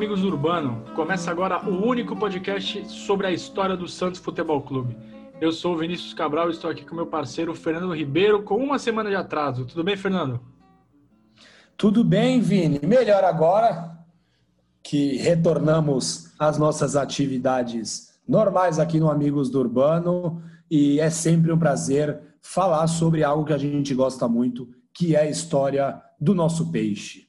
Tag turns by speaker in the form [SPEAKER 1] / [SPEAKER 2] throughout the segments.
[SPEAKER 1] Amigos do Urbano! Começa agora o único podcast sobre a história do Santos Futebol Clube. Eu sou o Vinícius Cabral e estou aqui com meu parceiro Fernando Ribeiro, com uma semana de atraso. Tudo bem, Fernando?
[SPEAKER 2] Tudo bem, Vini. Melhor agora que retornamos às nossas atividades normais aqui no Amigos do Urbano e é sempre um prazer falar sobre algo que a gente gosta muito, que é a história do nosso peixe.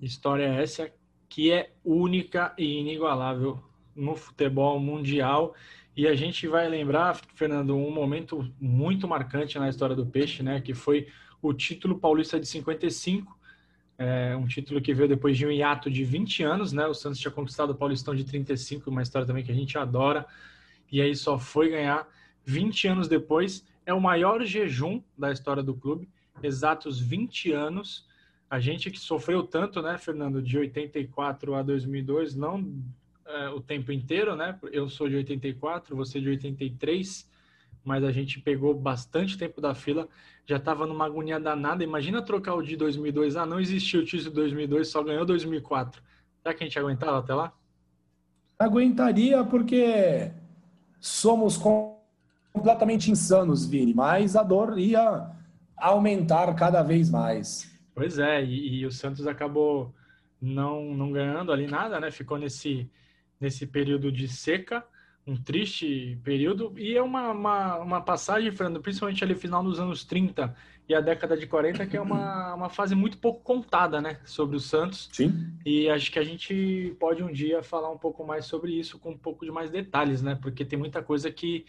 [SPEAKER 1] História essa que é única e inigualável no futebol mundial. E a gente vai lembrar, Fernando, um momento muito marcante na história do Peixe, né? Que foi o título paulista de 55, é, um título que veio depois de um hiato de 20 anos, né? O Santos tinha conquistado o Paulistão de 35, uma história também que a gente adora, e aí só foi ganhar 20 anos depois. É o maior jejum da história do clube, exatos 20 anos a gente que sofreu tanto, né, Fernando, de 84 a 2002, não é, o tempo inteiro, né? Eu sou de 84, você de 83, mas a gente pegou bastante tempo da fila, já estava numa agonia danada. Imagina trocar o de 2002, ah, não existiu o título de 2002, só ganhou 2004. Será que a gente aguentava até lá?
[SPEAKER 2] Aguentaria porque somos completamente insanos, Vini, mas a dor ia aumentar cada vez mais.
[SPEAKER 1] Pois é, e, e, o Santos acabou não, não ganhando ali nada, né? Ficou nesse, nesse período de seca, um triste período, e é uma, uma, uma passagem, Fernando, principalmente ali final dos anos 30 e a década de 40, que é uma, uma fase muito pouco contada, né? Sobre o Santos.
[SPEAKER 2] Sim.
[SPEAKER 1] E acho que a gente pode um dia falar um pouco mais sobre isso com um pouco de mais detalhes, né? Porque tem muita coisa que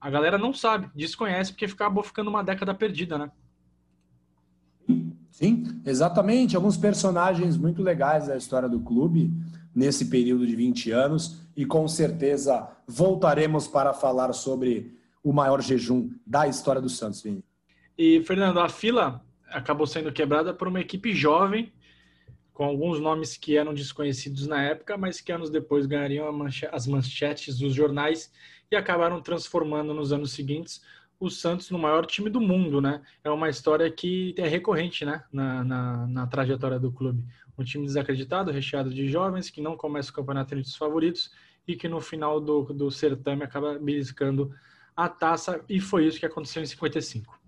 [SPEAKER 1] a galera não sabe, desconhece, porque acabou ficando uma década perdida, né?
[SPEAKER 2] Sim, exatamente. Alguns personagens muito legais da história do clube nesse período de 20 anos e com certeza voltaremos para falar sobre o maior jejum da história do Santos, Vini.
[SPEAKER 1] E, Fernando, a fila acabou sendo quebrada por uma equipe jovem, com alguns nomes que eram desconhecidos na época, mas que anos depois ganhariam as manchetes dos jornais e acabaram transformando nos anos seguintes o Santos no maior time do mundo, né? É uma história que é recorrente, né? Na, na, na, trajetória do clube. Um time desacreditado, recheado de jovens, que não começa o campeonato entre os favoritos e que no final do, do certame acaba beliscando a taça, e foi isso que aconteceu em 55.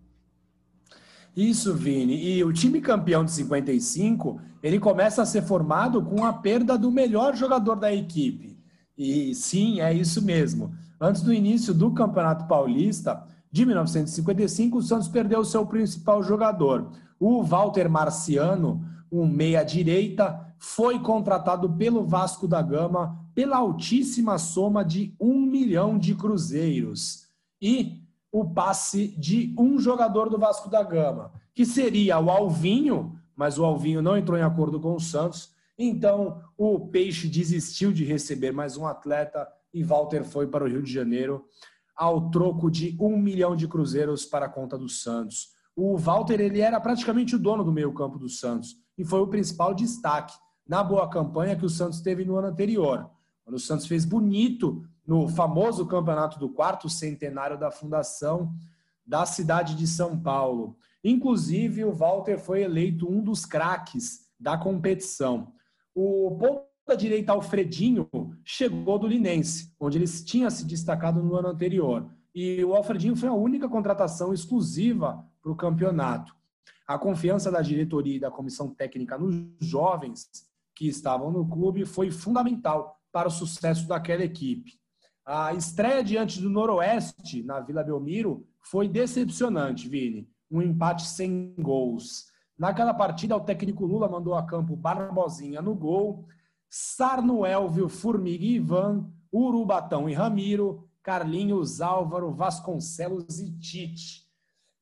[SPEAKER 2] Isso, Vini. E o time campeão de 55, ele começa a ser formado com a perda do melhor jogador da equipe. E sim, é isso mesmo. Antes do início do Campeonato Paulista, de 1955, o Santos perdeu seu principal jogador. O Walter Marciano, um meia-direita, foi contratado pelo Vasco da Gama pela altíssima soma de um milhão de cruzeiros. E o passe de um jogador do Vasco da Gama, que seria o Alvinho, mas o Alvinho não entrou em acordo com o Santos. Então, o Peixe desistiu de receber mais um atleta e Walter foi para o Rio de Janeiro ao troco de um milhão de cruzeiros para a conta do Santos. O Walter ele era praticamente o dono do meio campo do Santos e foi o principal destaque na boa campanha que o Santos teve no ano anterior. Quando o Santos fez bonito no famoso campeonato do quarto centenário da fundação da cidade de São Paulo. Inclusive, o Walter foi eleito um dos craques da competição. O ponto da direita, Alfredinho chegou do Linense, onde ele tinha se destacado no ano anterior. E o Alfredinho foi a única contratação exclusiva para o campeonato. A confiança da diretoria e da comissão técnica nos jovens que estavam no clube foi fundamental para o sucesso daquela equipe. A estreia diante do Noroeste, na Vila Belmiro, foi decepcionante, Vini. Um empate sem gols. Naquela partida, o técnico Lula mandou a campo Barbosinha no gol, Sarno Elvio, Formiga e Ivan, Urubatão e Ramiro, Carlinhos, Álvaro, Vasconcelos e Tite.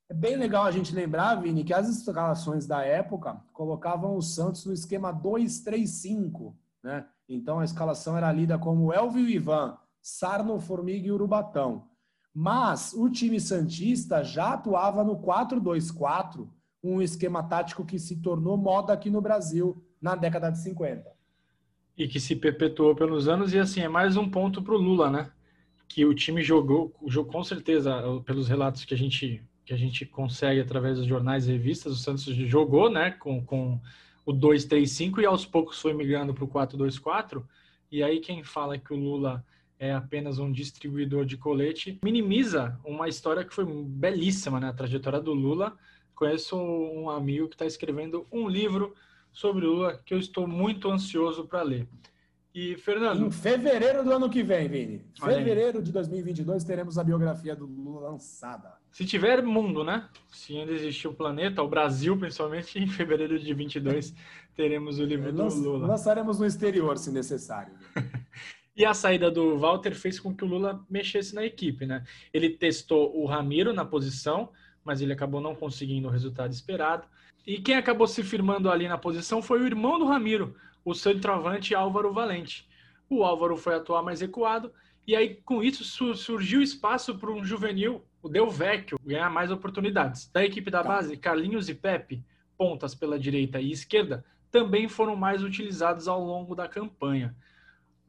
[SPEAKER 2] É bem legal a gente lembrar, Vini, que as escalações da época colocavam o Santos no esquema 2-3-5, né? Então a escalação era lida como Elvio e Ivan, Sarno, Formiga e Urubatão. Mas o time Santista já atuava no 4-2-4, um esquema tático que se tornou moda aqui no Brasil na década de 50
[SPEAKER 1] e que se perpetuou pelos anos e assim é mais um ponto para o Lula, né? Que o time jogou, jogou com certeza pelos relatos que a gente que a gente consegue através dos jornais e revistas, o Santos jogou, né? Com, com o 2-3-5 e aos poucos foi migrando para o 4-2-4. E aí quem fala que o Lula é apenas um distribuidor de colete minimiza uma história que foi belíssima, né? A trajetória do Lula. Conheço um amigo que está escrevendo um livro sobre o Lula que eu estou muito ansioso para ler. E, Fernando.
[SPEAKER 2] Em fevereiro do ano que vem, Vini. Fevereiro de 2022 teremos a biografia do Lula lançada.
[SPEAKER 1] Se tiver mundo, né? Se ainda existir o planeta, o Brasil, principalmente, em fevereiro de 22 teremos o livro do Lula.
[SPEAKER 2] Lançaremos no exterior, se necessário.
[SPEAKER 1] e a saída do Walter fez com que o Lula mexesse na equipe, né? Ele testou o Ramiro na posição, mas ele acabou não conseguindo o resultado esperado. E quem acabou se firmando ali na posição foi o irmão do Ramiro, o centroavante Álvaro Valente. O Álvaro foi atuar mais recuado, e aí com isso surgiu espaço para um juvenil, o Del Vecchio, ganhar mais oportunidades. Da equipe da tá. base, Carlinhos e Pepe, pontas pela direita e esquerda, também foram mais utilizados ao longo da campanha.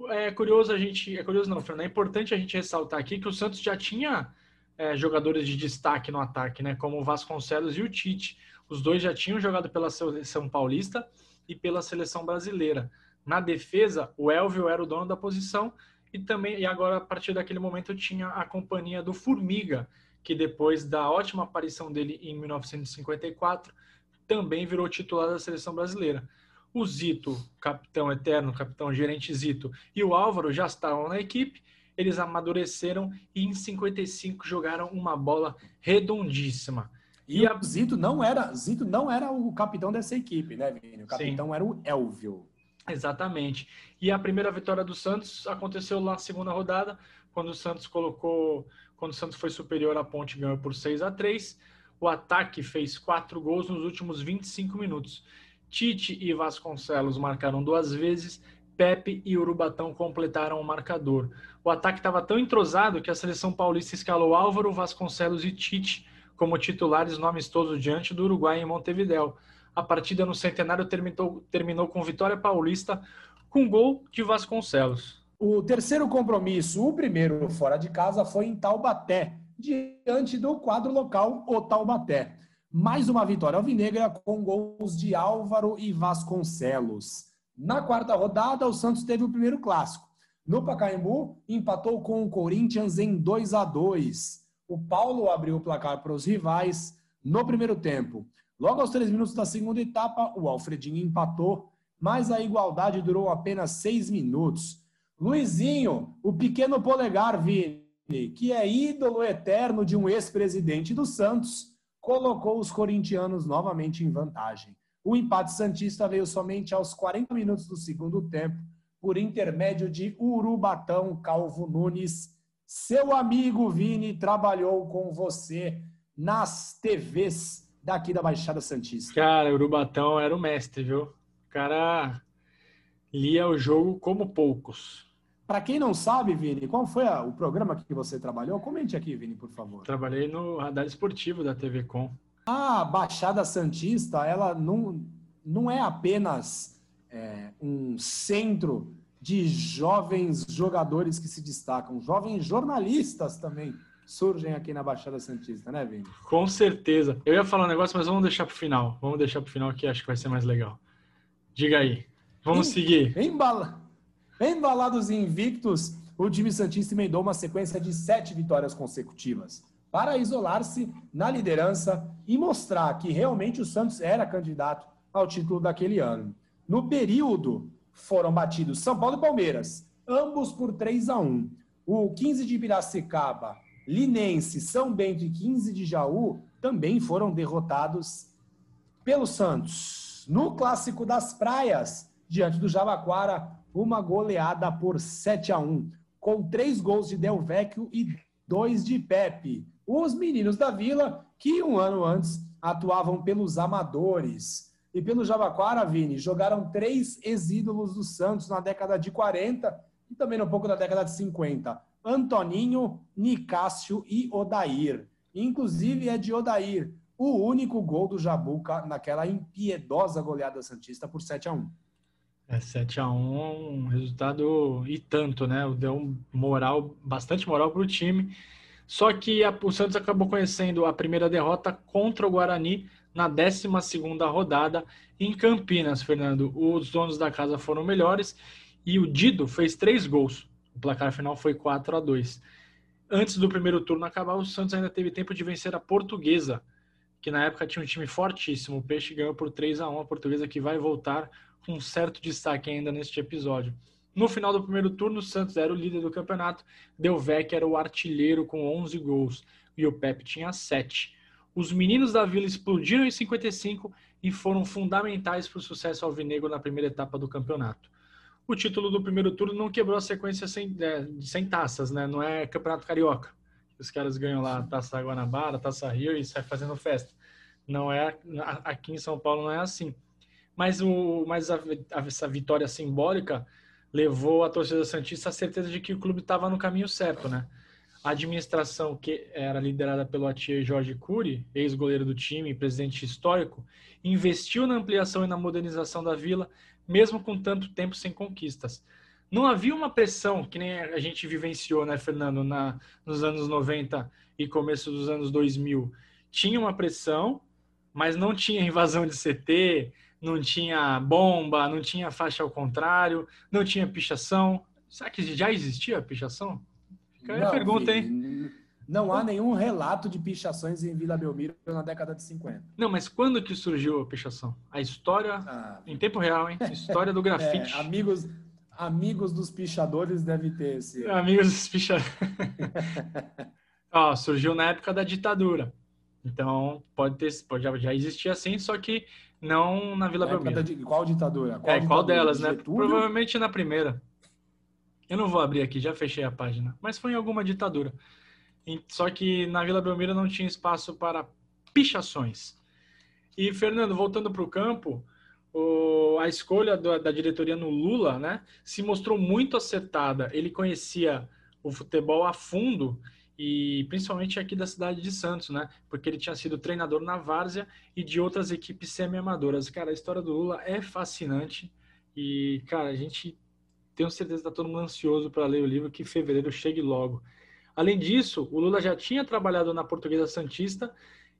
[SPEAKER 1] É curioso a gente, é curioso não, Fernando, é importante a gente ressaltar aqui que o Santos já tinha é, jogadores de destaque no ataque, né, como o Vasconcelos e o Tite. Os dois já tinham jogado pela seleção paulista e pela seleção brasileira. Na defesa, o Elvio era o dono da posição e também e agora a partir daquele momento tinha a companhia do Formiga, que depois da ótima aparição dele em 1954 também virou titular da seleção brasileira. O Zito, capitão eterno, capitão gerente Zito, e o Álvaro já estavam na equipe, eles amadureceram e em 55 jogaram uma bola redondíssima.
[SPEAKER 2] E, e a... Zito não era Zito não era o capitão dessa equipe, né, Vini? O capitão Sim. era o Elvio.
[SPEAKER 1] Exatamente. E a primeira vitória do Santos aconteceu lá na segunda rodada, quando o Santos colocou, quando o Santos foi superior à Ponte ganhou por 6 a 3. O ataque fez quatro gols nos últimos 25 minutos. Tite e Vasconcelos marcaram duas vezes, Pepe e Urubatão completaram o marcador. O ataque estava tão entrosado que a seleção paulista escalou Álvaro, Vasconcelos e Tite como titulares no amistoso diante do Uruguai em Montevideo. A partida no Centenário terminou, terminou com vitória paulista com gol de Vasconcelos.
[SPEAKER 2] O terceiro compromisso, o primeiro fora de casa, foi em Taubaté, diante do quadro local, o Taubaté. Mais uma vitória alvinegra com gols de Álvaro e Vasconcelos. Na quarta rodada, o Santos teve o primeiro clássico. No Pacaembu, empatou com o Corinthians em 2 a 2 o Paulo abriu o placar para os rivais no primeiro tempo. Logo aos três minutos da segunda etapa, o Alfredinho empatou, mas a igualdade durou apenas seis minutos. Luizinho, o pequeno polegar, Vini, que é ídolo eterno de um ex-presidente do Santos, colocou os corintianos novamente em vantagem. O empate santista veio somente aos 40 minutos do segundo tempo, por intermédio de Urubatão Calvo Nunes seu amigo Vini trabalhou com você nas TVs daqui da Baixada Santista.
[SPEAKER 1] Cara, o Urubatão era o mestre, viu? O cara lia o jogo como poucos.
[SPEAKER 2] Para quem não sabe, Vini, qual foi a, o programa que você trabalhou? Comente aqui, Vini, por favor.
[SPEAKER 1] Trabalhei no radar esportivo da TV Com.
[SPEAKER 2] A Baixada Santista, ela não, não é apenas é, um centro de jovens jogadores que se destacam, jovens jornalistas também surgem aqui na Baixada Santista, né, Vini?
[SPEAKER 1] Com certeza. Eu ia falar um negócio, mas vamos deixar para o final. Vamos deixar para o final que acho que vai ser mais legal. Diga aí. Vamos em, seguir.
[SPEAKER 2] Embala, embalados e invictos, o time Santista emendou uma sequência de sete vitórias consecutivas para isolar-se na liderança e mostrar que realmente o Santos era candidato ao título daquele ano. No período foram batidos São Paulo e Palmeiras, ambos por 3 a 1. O 15 de Piracicaba, Linense, São Bento e 15 de Jaú também foram derrotados pelo Santos. No clássico das praias, diante do Jabaquara, uma goleada por 7 a 1, com três gols de Del Vecchio e dois de Pepe. Os meninos da Vila, que um ano antes atuavam pelos amadores. E pelo Jabaquara, Vini, jogaram três ex-ídolos do Santos na década de 40 e também um pouco na década de 50. Antoninho, Nicásio e Odair. Inclusive é de Odair o único gol do Jabuca naquela impiedosa goleada santista por 7 a 1.
[SPEAKER 1] É 7 a 1, um resultado e tanto, né? Deu moral, bastante moral para o time. Só que a, o Santos acabou conhecendo a primeira derrota contra o Guarani na 12 rodada em Campinas, Fernando. Os donos da casa foram melhores e o Dido fez três gols. O placar final foi 4 a 2 Antes do primeiro turno acabar, o Santos ainda teve tempo de vencer a Portuguesa, que na época tinha um time fortíssimo. O Peixe ganhou por 3 a 1 a Portuguesa, que vai voltar com um certo destaque ainda neste episódio. No final do primeiro turno, o Santos era o líder do campeonato, Delvec era o artilheiro com 11 gols e o Pepe tinha 7. Os meninos da Vila explodiram em 55 e foram fundamentais para o sucesso alvinegro na primeira etapa do campeonato. O título do primeiro turno não quebrou a sequência sem, é, sem taças, né? Não é campeonato carioca. Os caras ganham lá a taça Guanabara, taça Rio e sai fazendo festa. Não é aqui em São Paulo não é assim. Mas o mas a, a, essa vitória simbólica levou a torcida santista a certeza de que o clube estava no caminho certo, né? A administração, que era liderada pelo Atier Jorge Cury, ex-goleiro do time e presidente histórico, investiu na ampliação e na modernização da vila, mesmo com tanto tempo sem conquistas. Não havia uma pressão que nem a gente vivenciou, né, Fernando, na, nos anos 90 e começo dos anos 2000. Tinha uma pressão, mas não tinha invasão de CT, não tinha bomba, não tinha faixa ao contrário, não tinha pichação. Será que já existia pichação?
[SPEAKER 2] Fica não, pergunta, hein? Não há nenhum relato de pichações em Vila Belmiro na década de 50.
[SPEAKER 1] Não, mas quando que surgiu a pichação? A história, ah, em tempo real, hein? História do grafite.
[SPEAKER 2] É, amigos, amigos dos pichadores deve ter esse.
[SPEAKER 1] Amigos dos pichadores. Ó, surgiu na época da ditadura. Então, pode ter, pode, já existia assim, só que não na Vila Belmiro.
[SPEAKER 2] De, qual ditadura?
[SPEAKER 1] Qual, é, ditadura? qual delas, né? Provavelmente na primeira. Eu não vou abrir aqui, já fechei a página. Mas foi em alguma ditadura. Só que na Vila Belmiro não tinha espaço para pichações. E, Fernando, voltando para o campo, a escolha da, da, diretoria no Lula né, se mostrou muito acertada. Ele conhecia o futebol a fundo e principalmente aqui da cidade de Santos, né? Porque ele tinha sido treinador na Várzea e de outras equipes semi-amadoras. Cara, a história do Lula é fascinante e, cara, a gente tenho certeza que está todo mundo ansioso para ler o livro, que fevereiro chegue logo. Além disso, o Lula já tinha trabalhado na Portuguesa Santista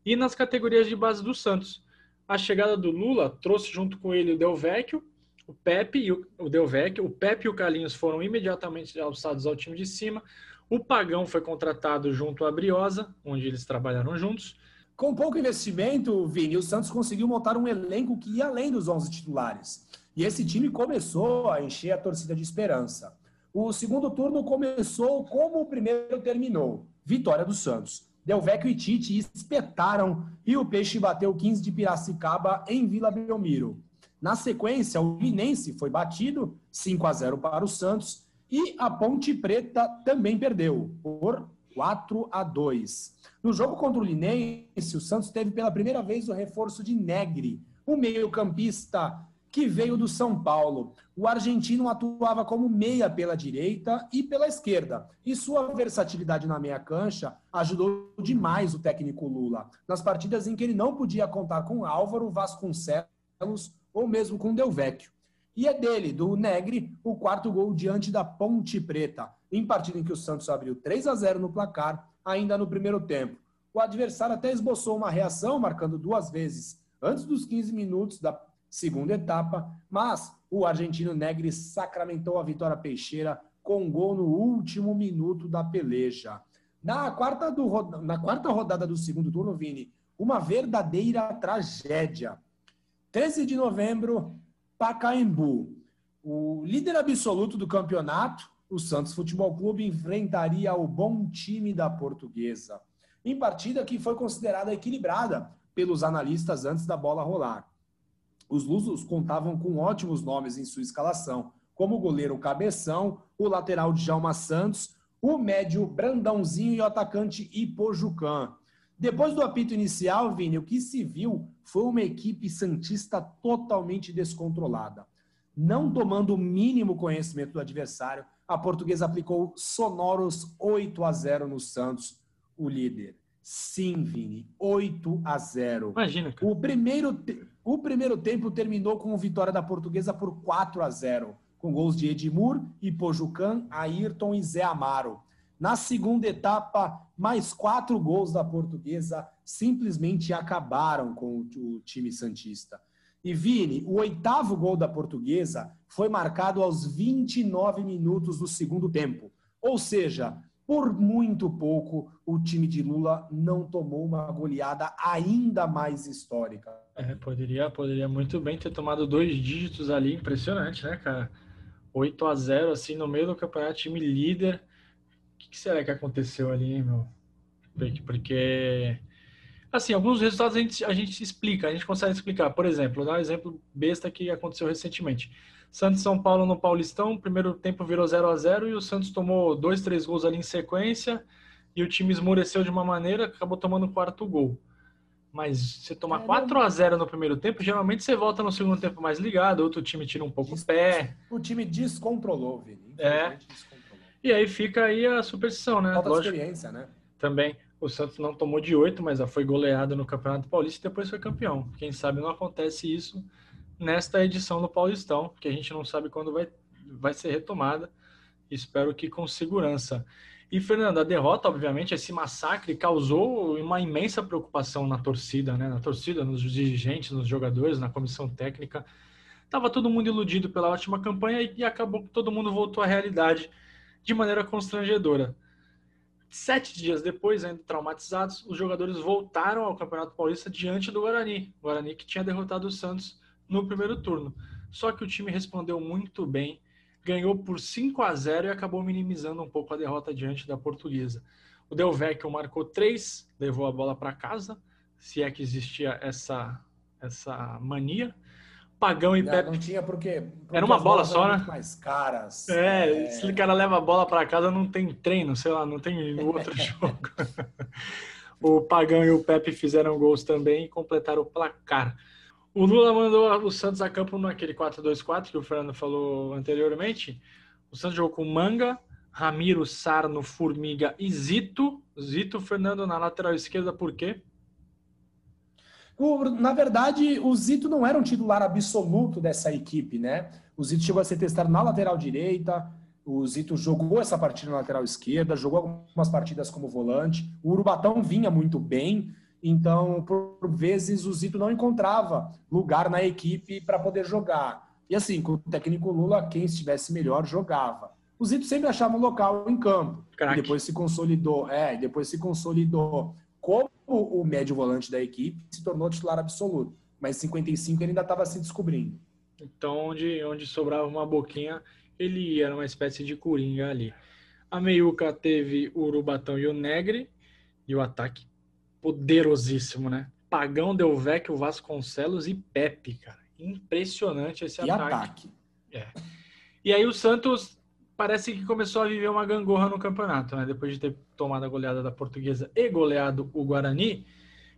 [SPEAKER 1] e nas categorias de base do Santos. A chegada do Lula trouxe junto com ele o Del Vecchio, o Pepe e o, o o Pepe e o Carlinhos foram imediatamente alçados ao time de cima. O Pagão foi contratado junto à Briosa, onde eles trabalharam juntos.
[SPEAKER 2] Com pouco investimento, Vini, o Santos conseguiu montar um elenco que ia além dos 11 titulares. E esse time começou a encher a torcida de esperança. O segundo turno começou como o primeiro terminou. Vitória do Santos. Delvecchio e Tite espetaram e o Peixe bateu 15 de Piracicaba em Vila Belmiro. Na sequência, o Linense foi batido 5 a 0 para o Santos e a Ponte Preta também perdeu por 4 a 2. No jogo contra o Linense, o Santos teve pela primeira vez o reforço de Negri, o meio-campista que veio do São Paulo. O argentino atuava como meia pela direita e pela esquerda, e sua versatilidade na meia cancha ajudou demais o técnico Lula, nas partidas em que ele não podia contar com Álvaro Vasconcelos ou mesmo com Delvecchio. E é dele, do Negri, o quarto gol diante da Ponte Preta, em partida em que o Santos abriu 3 a 0 no placar, ainda no primeiro tempo. O adversário até esboçou uma reação, marcando duas vezes antes dos 15 minutos da segunda etapa, mas o argentino Negri sacramentou a vitória peixeira com um gol no último minuto da peleja. Na quarta, do, na quarta rodada do segundo turno, Vini, uma verdadeira tragédia. 13 de novembro, Pacaembu. O líder absoluto do campeonato, o Santos Futebol Clube, enfrentaria o bom time da Portuguesa. Em partida que foi considerada equilibrada pelos analistas antes da bola rolar. Os Lusos contavam com ótimos nomes em sua escalação, como o goleiro Cabeção, o lateral Djalma Santos, o médio Brandãozinho e o atacante Ipojucan. Depois do apito inicial, Vini, o que se viu foi uma equipe santista totalmente descontrolada. Não tomando o mínimo conhecimento do adversário, a portuguesa aplicou sonoros 8 a 0 no Santos, o líder. Sim, Vini, 8 a 0.
[SPEAKER 1] Imagina.
[SPEAKER 2] Cara. O primeiro o primeiro tempo terminou com vitória da Portuguesa por 4 a 0, com gols de Edmur, Ipojucan, Ayrton e Zé Amaro. Na segunda etapa, mais quatro gols da Portuguesa, simplesmente acabaram com o time Santista. E Vini, o oitavo gol da portuguesa foi marcado aos 29 minutos do segundo tempo. Ou seja, por muito pouco, o time de Lula não tomou uma goleada ainda mais histórica.
[SPEAKER 1] É, poderia, poderia muito bem ter tomado dois dígitos ali, impressionante, né, cara? 8 a 0 assim, no meio do campeonato, time líder. O que, que será que aconteceu ali, meu? Porque Assim, alguns resultados a gente, a gente explica, a gente consegue explicar. Por exemplo, dar um exemplo besta que aconteceu recentemente. Santos São Paulo no Paulistão, primeiro tempo virou 0 a 0 e o Santos tomou dois, três gols ali em sequência e o time esmoreceu de uma maneira, acabou tomando o quarto gol. Mas você tomar 4 a 0 no primeiro tempo, geralmente você volta no segundo tempo mais ligado, outro time tira um pouco o pé.
[SPEAKER 2] O time descontrolou, Vini.
[SPEAKER 1] É. Descontrolou. E aí fica aí a superstição, né?
[SPEAKER 2] Falta Lógico, experiência, né?
[SPEAKER 1] Também. O Santos não tomou de oito, mas foi goleado no Campeonato Paulista e depois foi campeão. Quem sabe não acontece isso nesta edição do Paulistão, que a gente não sabe quando vai, vai ser retomada. Espero que com segurança. E, Fernando, a derrota, obviamente, esse massacre causou uma imensa preocupação na torcida, né? Na torcida, nos dirigentes, nos jogadores, na comissão técnica. Tava todo mundo iludido pela ótima campanha e acabou que todo mundo voltou à realidade de maneira constrangedora. Sete dias depois, ainda traumatizados, os jogadores voltaram ao Campeonato Paulista diante do Guarani. O Guarani que tinha derrotado o Santos no primeiro turno. Só que o time respondeu muito bem, ganhou por 5 a 0 e acabou minimizando um pouco a derrota diante da Portuguesa. O Del Vecchio marcou três, levou a bola para casa, se é que existia essa, essa mania. Pagão e Pepe.
[SPEAKER 2] Não tinha porque. porque
[SPEAKER 1] Era uma bola só, né?
[SPEAKER 2] Mais caras.
[SPEAKER 1] É, é, se o cara leva a bola para casa, não tem treino, sei lá, não tem outro jogo. o Pagão e o Pepe fizeram gols também e completaram o placar. O Lula mandou o Santos a campo naquele 4-2-4 que o Fernando falou anteriormente. O Santos jogou com Manga, Ramiro, Sarno, Formiga e Zito. Zito, Fernando na lateral esquerda, por quê?
[SPEAKER 2] Na verdade, o Zito não era um titular absoluto dessa equipe, né? O Zito chegou a ser testado na lateral direita, o Zito jogou essa partida na lateral esquerda, jogou algumas partidas como volante. O Urubatão vinha muito bem, então, por vezes, o Zito não encontrava lugar na equipe para poder jogar. E assim, com o técnico Lula, quem estivesse melhor jogava. O Zito sempre achava um local em campo. E depois se consolidou, é, depois se consolidou como o médio volante da equipe, se tornou titular absoluto. Mas 55 ele ainda estava se descobrindo.
[SPEAKER 1] Então, onde, onde sobrava uma boquinha, ele era uma espécie de coringa ali. A meiuca teve o Urubatão e o Negre, e o ataque poderosíssimo, né? Pagão, Delvecchio, Vasconcelos e Pepe, cara. Impressionante esse
[SPEAKER 2] e ataque. ataque.
[SPEAKER 1] É. E aí o Santos parece que começou a viver uma gangorra no campeonato, né? Depois de ter tomado a goleada da Portuguesa e goleado o Guarani,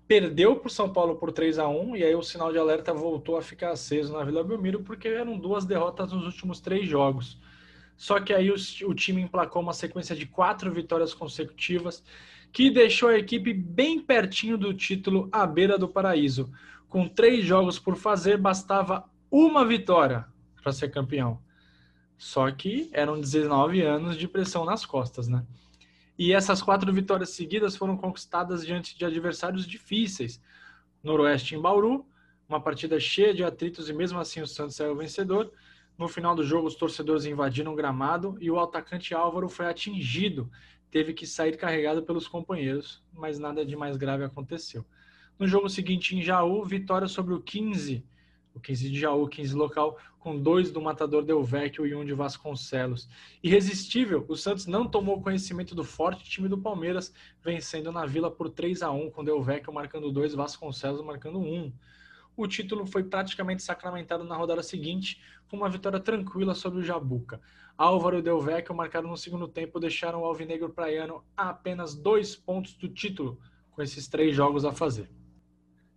[SPEAKER 1] perdeu para o São Paulo por 3 a 1 e aí o sinal de alerta voltou a ficar aceso na Vila Belmiro porque eram duas derrotas nos últimos três jogos. Só que aí o, o time emplacou uma sequência de quatro vitórias consecutivas que deixou a equipe bem pertinho do título à beira do paraíso. Com três jogos por fazer, bastava uma vitória para ser campeão. Só que eram 19 anos de pressão nas costas, né? E essas quatro vitórias seguidas foram conquistadas diante de adversários difíceis. Noroeste em Bauru, uma partida cheia de atritos e mesmo assim o Santos saiu vencedor. No final do jogo, os torcedores invadiram o gramado e o atacante Álvaro foi atingido. Teve que sair carregado pelos companheiros, mas nada de mais grave aconteceu. No jogo seguinte, em Jaú, vitória sobre o 15 o 15 de Jaú, 15 local, com dois do Matador Del Vecchio e um de Vasconcelos. Irresistível, o Santos não tomou conhecimento do forte time do Palmeiras, vencendo na Vila por 3 a 1 com Del Vecchio marcando dois, Vasconcelos marcando um. O título foi praticamente sacramentado na rodada seguinte, com uma vitória tranquila sobre o Jabuca. Álvaro e Del Vecchio marcaram no segundo tempo, deixaram o Alvinegro Praiano a apenas dois pontos do título, com esses três jogos a fazer.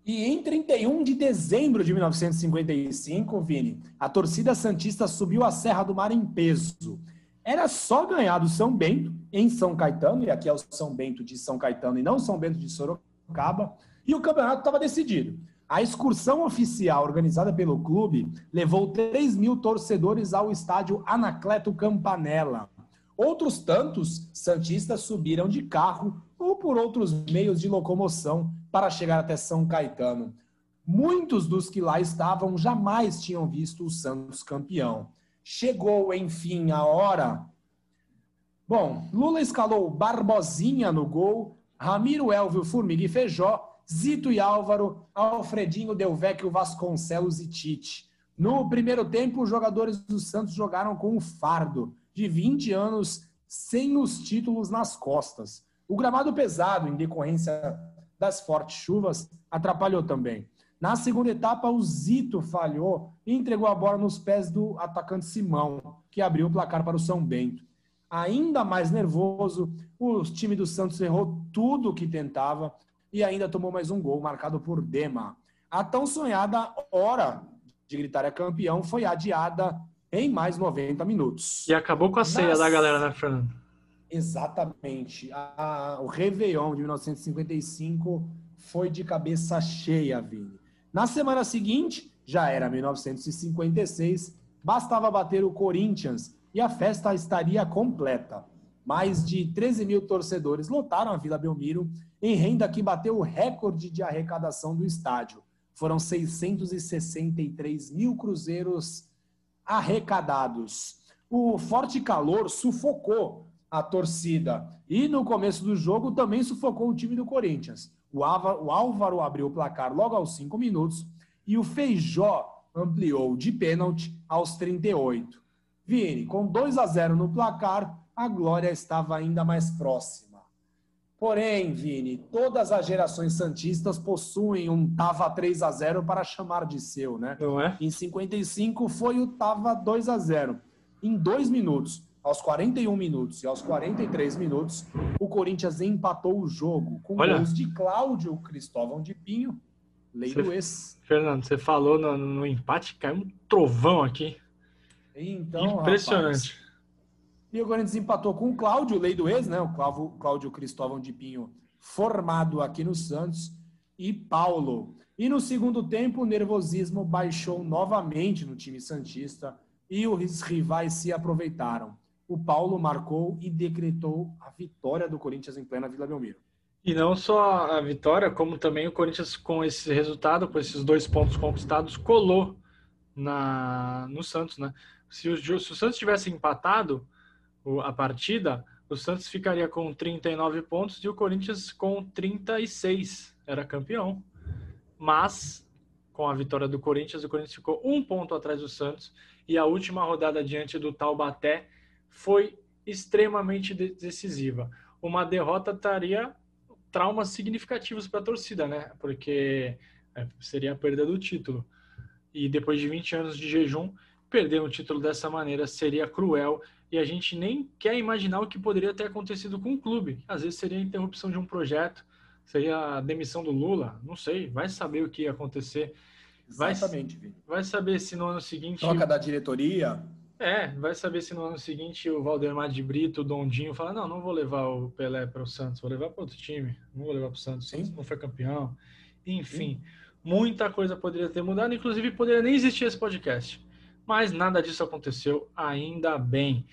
[SPEAKER 2] E em 31 de dezembro de 1955, Vini, a torcida Santista subiu a Serra do Mar em peso. Era só ganhar do São Bento, em São Caetano, e aqui é o São Bento de São Caetano e não São Bento de Sorocaba, e o campeonato estava decidido. A excursão oficial organizada pelo clube levou 3 mil torcedores ao estádio Anacleto Campanella. Outros tantos Santistas subiram de carro ou por outros meios de locomoção para chegar até São Caetano. Muitos dos que lá estavam jamais tinham visto o Santos campeão. Chegou, enfim, a hora. Bom, Lula escalou Barbosinha no gol, Ramiro Elvio, Formiga e Feijó, Zito e Álvaro, Alfredinho Delvecchio, Vasconcelos e Tite. No primeiro tempo, os jogadores do Santos jogaram com o fardo de 20 anos sem os títulos nas costas. O gramado pesado, em decorrência das fortes chuvas, atrapalhou também. Na segunda etapa, o Zito falhou e entregou a bola nos pés do atacante Simão, que abriu o placar para o São Bento. Ainda mais nervoso, o time do Santos errou tudo o que tentava e ainda tomou mais um gol marcado por Dema. A tão sonhada hora de gritar é campeão foi adiada em mais 90 minutos.
[SPEAKER 1] E acabou com a ceia Nas... da galera, né, Fernando?
[SPEAKER 2] Exatamente. A, o Réveillon de 1955 foi de cabeça cheia, Vini. Na semana seguinte, já era 1956, bastava bater o Corinthians e a festa estaria completa. Mais de 13 mil torcedores lotaram a Vila Belmiro em renda que bateu o recorde de arrecadação do estádio. Foram 663 mil cruzeiros arrecadados. O forte calor sufocou a torcida e no começo do jogo também sufocou o time do Corinthians. O Álvaro abriu o placar logo aos 5 minutos e o Feijó ampliou de pênalti aos 38. Vini, com 2 a 0 no placar, a glória estava ainda mais próxima. Porém, Vini, todas as gerações santistas possuem um tava 3 a 0 para chamar de seu, né?
[SPEAKER 1] Não é?
[SPEAKER 2] Em 55 foi o tava 2 a 0. Em dois minutos, aos 41 minutos e aos 43 minutos, o Corinthians empatou o jogo com Olha, gols de Cláudio Cristóvão de Pinho, lei do ex.
[SPEAKER 1] Fernando, você falou no, no empate, caiu um trovão aqui.
[SPEAKER 2] Então,
[SPEAKER 1] Impressionante.
[SPEAKER 2] Rapaz, e o Corinthians empatou com o Cláudio, lei do ex, né? O Cláudio, Cláudio Cristóvão de Pinho, formado aqui no Santos, e Paulo. E no segundo tempo, o nervosismo baixou novamente no time Santista e os rivais se aproveitaram. O Paulo marcou e decretou a vitória do Corinthians em plena Vila Belmiro.
[SPEAKER 1] E não só a vitória, como também o Corinthians, com esse resultado, com esses dois pontos conquistados, colou na, no Santos, né? Se o, se o Santos tivesse empatado, a partida, o Santos ficaria com 39 pontos e o Corinthians com 36. Era campeão. Mas, com a vitória do Corinthians, o Corinthians ficou um ponto atrás do Santos. E a última rodada diante do Taubaté foi extremamente decisiva. Uma derrota traria traumas significativos para a torcida, né? Porque é, seria a perda do título. E depois de 20 anos de jejum, perder um título dessa maneira seria cruel e a gente nem quer imaginar o que poderia ter acontecido com o clube. Às vezes seria a interrupção de um projeto, seria a demissão do Lula, não sei, vai saber o que ia acontecer.
[SPEAKER 2] Vai, Exatamente.
[SPEAKER 1] Vai saber se no ano seguinte.
[SPEAKER 2] Troca da diretoria.
[SPEAKER 1] É, vai saber se no ano seguinte o Valdemar de Brito, o Dondinho, fala: não, não vou levar o Pelé para o Santos, vou levar para outro time, não vou levar para o Santos, Sim. não foi campeão. Enfim, Sim. muita coisa poderia ter mudado, inclusive poderia nem existir esse podcast. Mas nada disso aconteceu, ainda bem.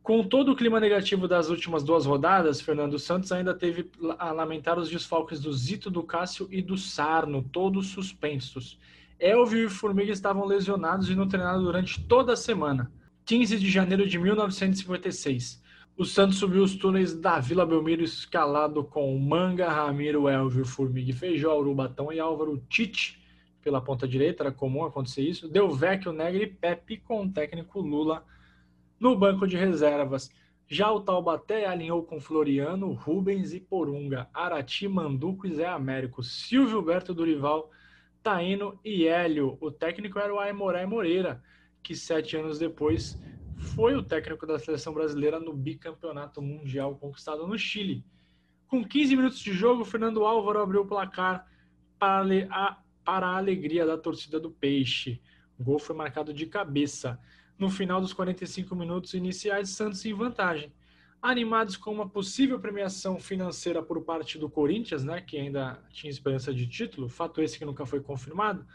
[SPEAKER 1] Com todo o clima negativo das últimas duas rodadas, Fernando Santos ainda teve a lamentar os desfalques do Zito, do Cássio e do Sarno, todos suspensos. Elvio e Formiga estavam lesionados e não treinaram durante toda a semana. 15 de janeiro de 1956. O Santos subiu os túneis da Vila Belmiro escalado com Manga, Ramiro, Elvio, Formiga e Feijó, Urubatão e Álvaro Tite pela ponta direita, era comum acontecer isso. Deu Vecchio, Negri e Pepe com o técnico Lula no banco de reservas, já o Taubaté alinhou com Floriano, Rubens e Porunga, Arati, Manduco e Zé Américo, Silvio Berto Durival, Taino e Hélio. O técnico era o Aimoré Moreira, que sete anos depois foi o técnico da seleção brasileira no bicampeonato mundial conquistado no Chile. Com 15 minutos de jogo, Fernando Álvaro abriu o placar para a, para a alegria da torcida do Peixe. O gol foi marcado de cabeça. No final dos 45 minutos iniciais, Santos em vantagem. Animados com uma possível premiação financeira por parte do Corinthians, né, que ainda tinha esperança de título, fato esse que nunca foi confirmado,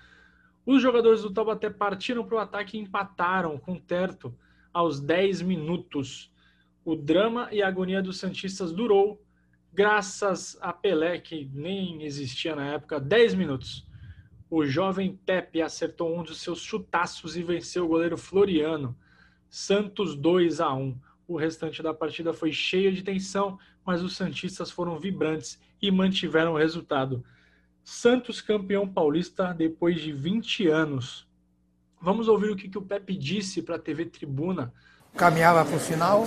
[SPEAKER 1] os jogadores do Taubaté partiram para o ataque e empataram com Terto aos 10 minutos. O drama e a agonia dos Santistas durou graças a Pelé, que nem existia na época, 10 minutos. O jovem Pepe acertou um dos seus chutaços e venceu o goleiro Floriano. Santos 2 a 1. O restante da partida foi cheio de tensão, mas os santistas foram vibrantes e mantiveram o resultado. Santos campeão paulista depois de 20 anos. Vamos ouvir o que, que o Pepe disse para a TV Tribuna.
[SPEAKER 3] Caminhava para o final,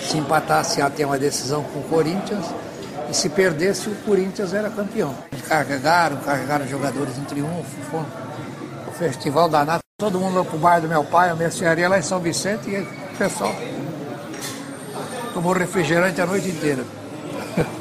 [SPEAKER 3] se empatasse até uma decisão com o Corinthians, e se perdesse, o Corinthians era campeão. Carregaram, carregaram jogadores em triunfo, foi o festival da Nata. Todo mundo para o bar do meu pai, a mercearia lá em São Vicente, e o pessoal tomou refrigerante a noite inteira.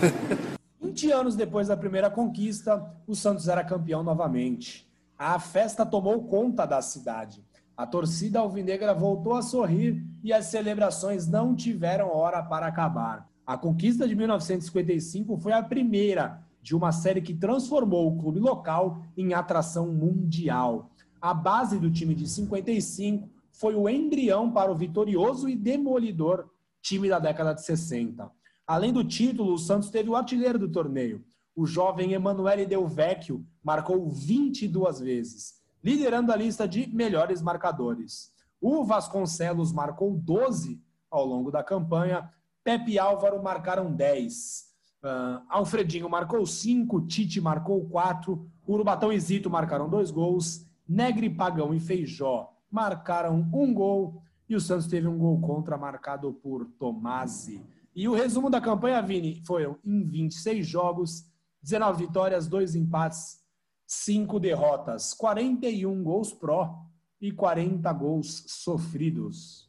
[SPEAKER 2] 20 anos depois da primeira conquista, o Santos era campeão novamente. A festa tomou conta da cidade. A torcida alvinegra voltou a sorrir e as celebrações não tiveram hora para acabar. A conquista de 1955 foi a primeira de uma série que transformou o clube local em atração mundial. A base do time de 55 foi o embrião para o vitorioso e demolidor time da década de 60. Além do título, o Santos teve o artilheiro do torneio. O jovem Emanuele Del Vecchio marcou 22 vezes, liderando a lista de melhores marcadores. O Vasconcelos marcou 12 ao longo da campanha Pepe e Álvaro marcaram 10. Uh, ah, Alfredinho marcou 5, Tite marcou 4, Urubatão e Zito marcaram dois gols, Negre, Pagão e Feijó marcaram um gol e o Santos teve um gol contra marcado por Tomasi. E o resumo da campanha, Vini, foi em 26 jogos, 19 vitórias, 2 empates, 5 derrotas, 41 gols pró e 40 gols sofridos.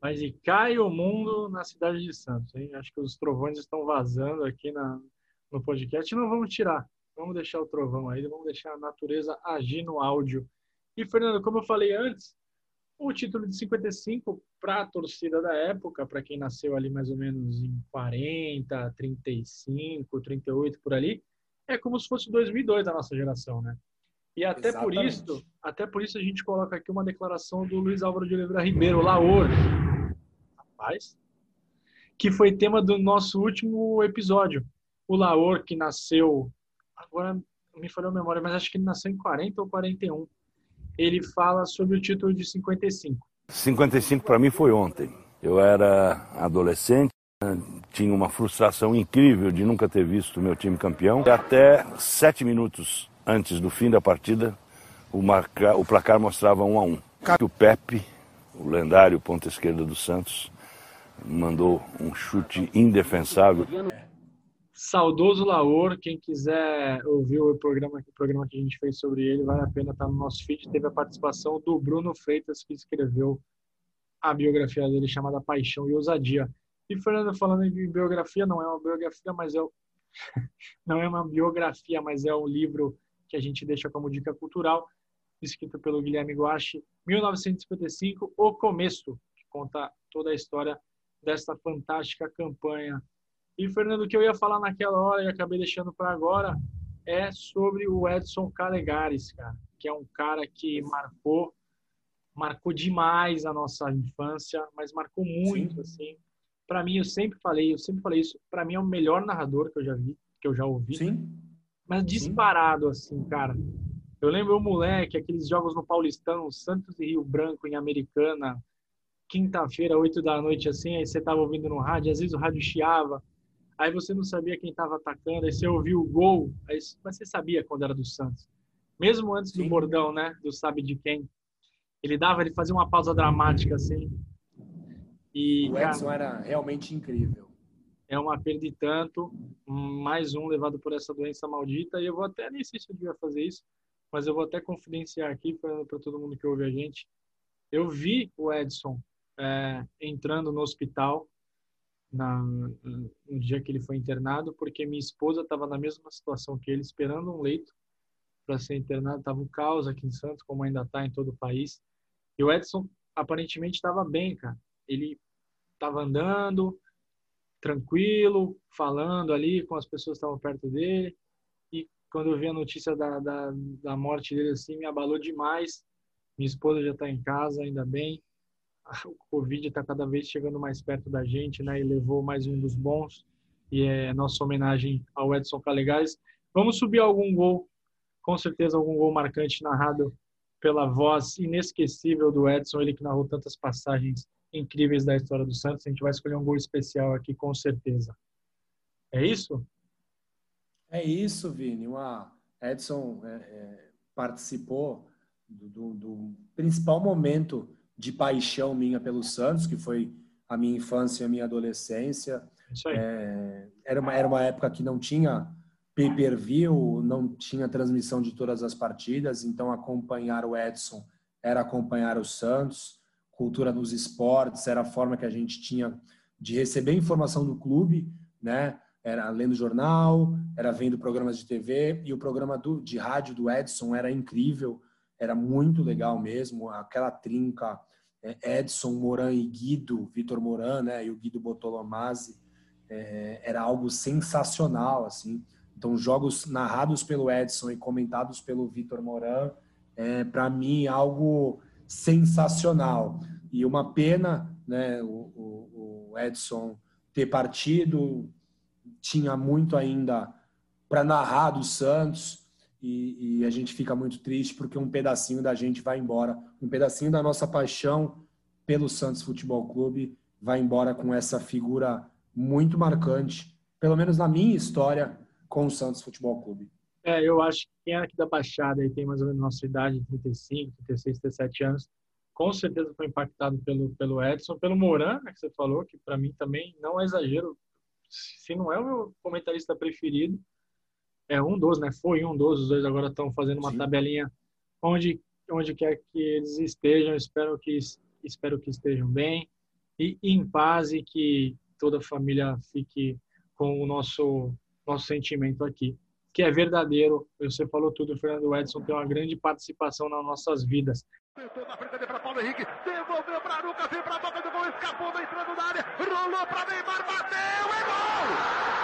[SPEAKER 1] Mas e cai o mundo na cidade de Santos, hein? Acho que os trovões estão vazando aqui na, no podcast. Não vamos tirar. Vamos deixar o trovão aí, vamos deixar a natureza agir no áudio. E, Fernando, como eu falei antes, o título de 55 para a torcida da época, para quem nasceu ali mais ou menos em 40, 35, 38 por ali, é como se fosse 2002 da nossa geração, né? E até Exatamente. por isso, até por isso a gente coloca aqui uma declaração do Luiz Álvaro de Oliveira Ribeiro lá hoje, Rapaz, que foi tema do nosso último episódio. O Laor, que nasceu, agora me falhou a memória, mas acho que ele nasceu em 40 ou 41. Ele fala sobre o título de 55.
[SPEAKER 4] 55 para mim foi ontem. Eu era adolescente, tinha uma frustração incrível de nunca ter visto meu time campeão. E até sete minutos antes do fim da partida, o, marca, o placar mostrava um a um. O Pepe, o lendário ponta esquerda do Santos, mandou um chute indefensável.
[SPEAKER 1] Saudoso Laor, quem quiser ouvir o programa, o programa que a gente fez sobre ele, vale a pena estar no nosso feed. Teve a participação do Bruno Freitas, que escreveu a biografia dele chamada Paixão e Ousadia. E Fernando, falando em biografia, não é uma biografia, mas é não é uma biografia, mas é um livro que a gente deixa como dica cultural, escrito pelo Guilherme Guache, 1955, O Começo, que conta toda a história desta fantástica campanha. E, Fernando, o que eu ia falar naquela hora e acabei deixando para agora é sobre o Edson Calegares, cara, que é um cara que marcou marcou demais a nossa infância, mas marcou muito, Sim. assim. Para mim, eu sempre falei, eu sempre falei isso, para mim é o melhor narrador que eu já vi, que eu já ouvi.
[SPEAKER 2] Sim.
[SPEAKER 1] Mas disparado, Sim. assim, cara. Eu lembro o moleque, aqueles jogos no Paulistão, Santos e Rio Branco em Americana, quinta-feira, oito da noite, assim, aí você tava ouvindo no rádio, às vezes o rádio chiava, aí você não sabia quem estava atacando, aí você ouviu o gol, aí, mas você sabia quando era do Santos. Mesmo antes Sim. do bordão, né, do sabe de quem, ele dava, ele fazia uma pausa dramática, assim.
[SPEAKER 2] E, o Edson cara, era realmente incrível.
[SPEAKER 1] É uma perda e tanto, mais um levado por essa doença maldita, e eu vou até, nem sei se eu devia fazer isso, mas eu vou até confidenciar aqui para todo mundo que ouve a gente. Eu vi o Edson é, entrando no hospital na, no dia que ele foi internado, porque minha esposa estava na mesma situação que ele, esperando um leito para ser internado. Estava um caos aqui em Santos, como ainda está em todo o país. E o Edson aparentemente estava bem, cara. Ele estava andando, tranquilo, falando ali com as pessoas que estavam perto dele. E quando eu vi a notícia da, da, da morte dele, assim, me abalou demais. Minha esposa já está em casa, ainda bem o Covid está cada vez chegando mais perto da gente, né? E levou mais um dos bons. E é nossa homenagem ao Edson Calegás. Vamos subir algum gol, com certeza algum gol marcante narrado pela voz inesquecível do Edson, ele que narrou tantas passagens incríveis da história do Santos. A gente vai escolher um gol especial aqui, com certeza. É isso?
[SPEAKER 2] É isso, Vini. Uma Edson é, é, participou do, do, do, principal momento de paixão minha pelo Santos, que foi a minha infância e a minha adolescência. É, era, uma, era uma época que não tinha pay-per-view, não tinha transmissão de todas as partidas, então acompanhar o Edson era acompanhar o Santos. Cultura dos esportes era a forma que a gente tinha de receber informação do clube, né? Era lendo jornal, era vendo programas de TV e o programa do, de rádio do Edson era incrível era muito legal mesmo, aquela trinca é, Edson, Moran e Guido, Vitor Moran, né, e o Guido Botolomazzi, é, era algo sensacional, assim. Então, jogos narrados pelo Edson e comentados pelo Vitor Moran, é, para mim, algo sensacional. E uma pena, né, o, o, o Edson ter partido, tinha muito ainda para narrar do Santos, e, e, a gente fica muito triste porque um pedacinho da gente vai embora, um pedacinho da nossa paixão pelo Santos Futebol Clube vai embora com essa figura muito marcante, pelo menos na minha história com o Santos Futebol Clube.
[SPEAKER 1] É, eu acho que quem é aqui da Baixada e tem mais ou menos nossa idade, 35, 36, 37 anos, com certeza foi impactado pelo, pelo Edson, pelo Moran, né, que você falou, que para mim também não é exagero, se não é o meu comentarista preferido, é um dos, né? Foi um dos, os dois agora estão fazendo uma Sim. tabelinha onde onde quer que eles estejam, espero que espero que estejam bem e em paz e que toda a família fique com o nosso nosso sentimento aqui, que é verdadeiro. Você falou tudo, o Fernando Edson tem uma grande participação nas nossas vidas. Tentou na frente para Paulo Henrique, devolveu para Lucas, para a boca do gol, escapou, entrando na área, rolou para Neymar, bateu, é gol!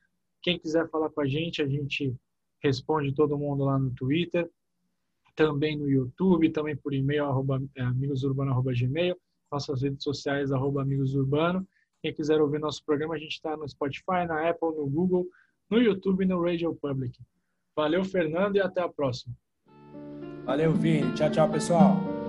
[SPEAKER 1] Quem quiser falar com a gente, a gente responde todo mundo lá no Twitter, também no YouTube, também por e-mail, arroba, é, nossas redes sociais, arroba amigosurbano. Quem quiser ouvir nosso programa, a gente está no Spotify, na Apple, no Google, no YouTube e no Radio Public. Valeu, Fernando, e até a próxima.
[SPEAKER 2] Valeu, Vini. Tchau, tchau, pessoal.